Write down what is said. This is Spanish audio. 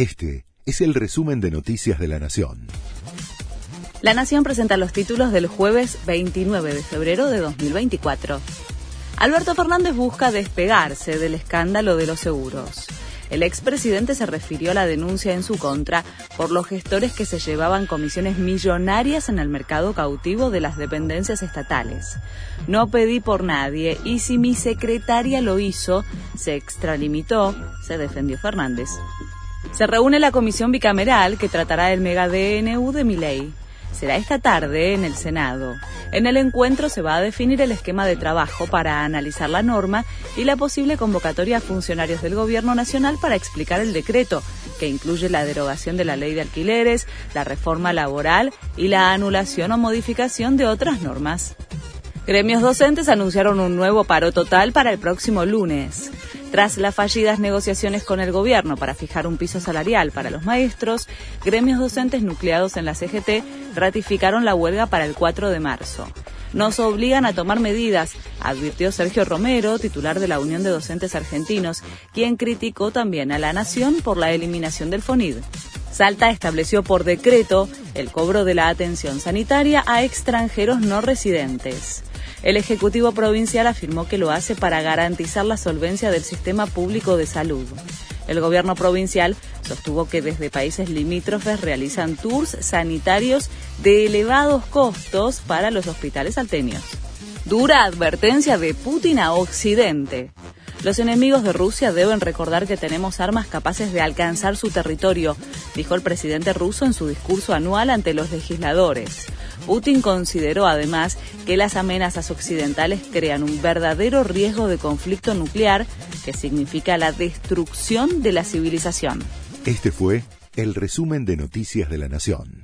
Este es el resumen de Noticias de la Nación. La Nación presenta los títulos del jueves 29 de febrero de 2024. Alberto Fernández busca despegarse del escándalo de los seguros. El expresidente se refirió a la denuncia en su contra por los gestores que se llevaban comisiones millonarias en el mercado cautivo de las dependencias estatales. No pedí por nadie y si mi secretaria lo hizo, se extralimitó, se defendió Fernández. Se reúne la comisión bicameral que tratará el mega DNU de Miley será esta tarde en el Senado. En el encuentro se va a definir el esquema de trabajo para analizar la norma y la posible convocatoria a funcionarios del Gobierno Nacional para explicar el decreto, que incluye la derogación de la ley de alquileres, la reforma laboral y la anulación o modificación de otras normas. Gremios docentes anunciaron un nuevo paro total para el próximo lunes. Tras las fallidas negociaciones con el gobierno para fijar un piso salarial para los maestros, gremios docentes nucleados en la CGT ratificaron la huelga para el 4 de marzo. Nos obligan a tomar medidas, advirtió Sergio Romero, titular de la Unión de Docentes Argentinos, quien criticó también a la Nación por la eliminación del FONID. Salta estableció por decreto el cobro de la atención sanitaria a extranjeros no residentes. El Ejecutivo Provincial afirmó que lo hace para garantizar la solvencia del sistema público de salud. El gobierno provincial sostuvo que desde países limítrofes realizan tours sanitarios de elevados costos para los hospitales salteños. Dura advertencia de Putin a Occidente. Los enemigos de Rusia deben recordar que tenemos armas capaces de alcanzar su territorio, dijo el presidente ruso en su discurso anual ante los legisladores. Putin consideró además que las amenazas occidentales crean un verdadero riesgo de conflicto nuclear que significa la destrucción de la civilización. Este fue el resumen de Noticias de la Nación.